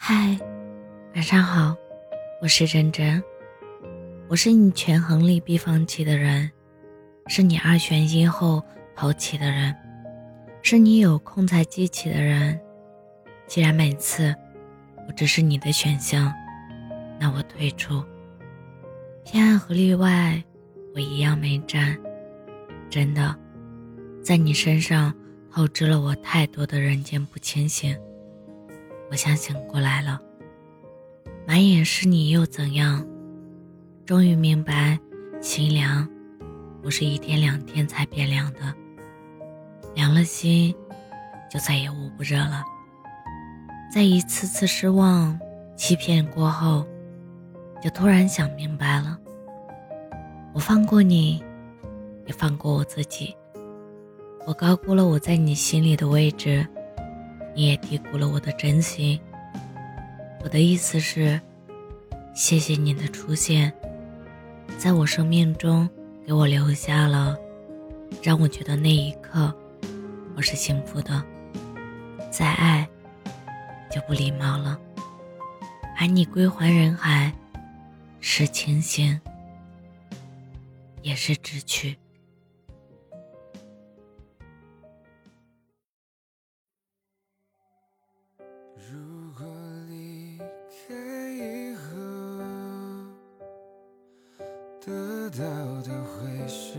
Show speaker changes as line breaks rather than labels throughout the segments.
嗨，晚上好，我是真真。我是你权衡利弊放弃的人，是你二选一后抛弃的人，是你有空才记起的人。既然每次我只是你的选项，那我退出。偏爱和例外，我一样没占。真的，在你身上透支了我太多的人间不清醒。我想醒过来了，满眼是你又怎样？终于明白，心凉不是一天两天才变凉的，凉了心就再也捂不热了。在一次次失望、欺骗过后，就突然想明白了，我放过你，也放过我自己。我高估了我在你心里的位置。你也低估了我的真心。我的意思是，谢谢你的出现，在我生命中给我留下了，让我觉得那一刻我是幸福的。再爱就不礼貌了，而你归还人海，是清醒，也是知趣。
得到的会是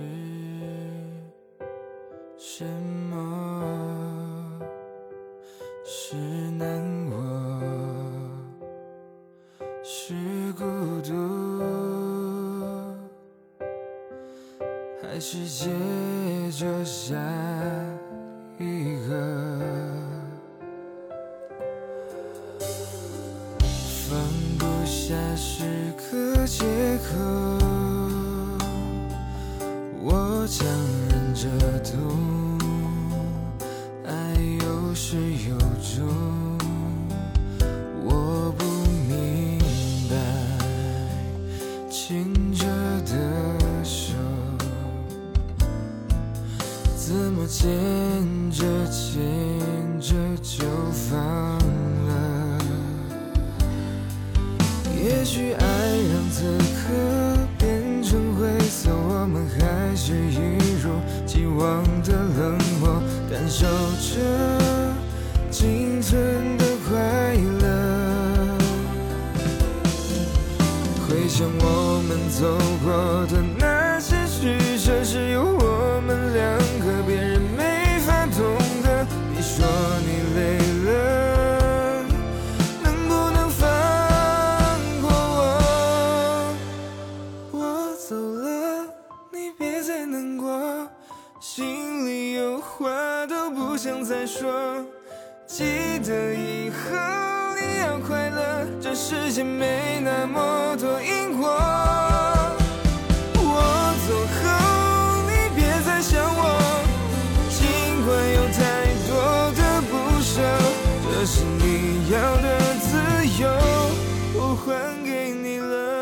什么？是难过，是孤独，还是接着下一个？放不下是个我强忍着痛，爱有始有终。我不明白，牵着的手，怎么牵着牵着就放了？也许爱让此刻往的冷漠，感受着仅存的快乐。回想我们走过的想再说。记得以后你要快乐，这世界没那么多因果。我走后你别再想我，尽管有太多的不舍，这是你要的自由，我还给你了。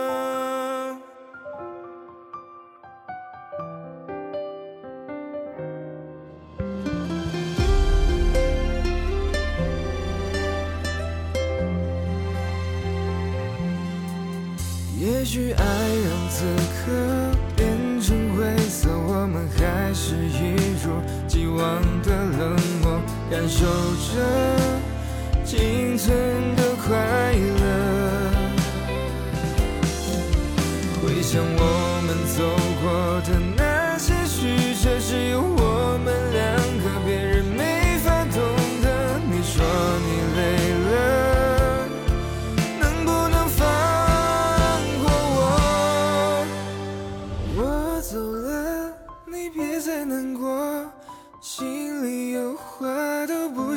也许爱让此刻变成灰色，我们还是一如既往的冷漠，感受着仅存的快乐。回想我们走过的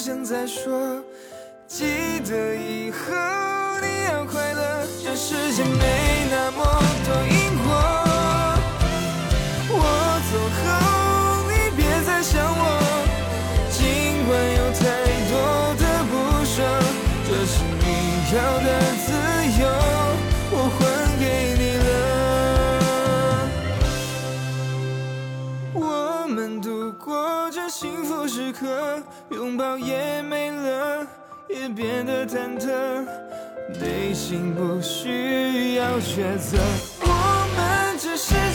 想再说，记得以后你要快乐，这世界没那么拥抱也没了，也变得忐忑，内心不需要抉择。我们只是。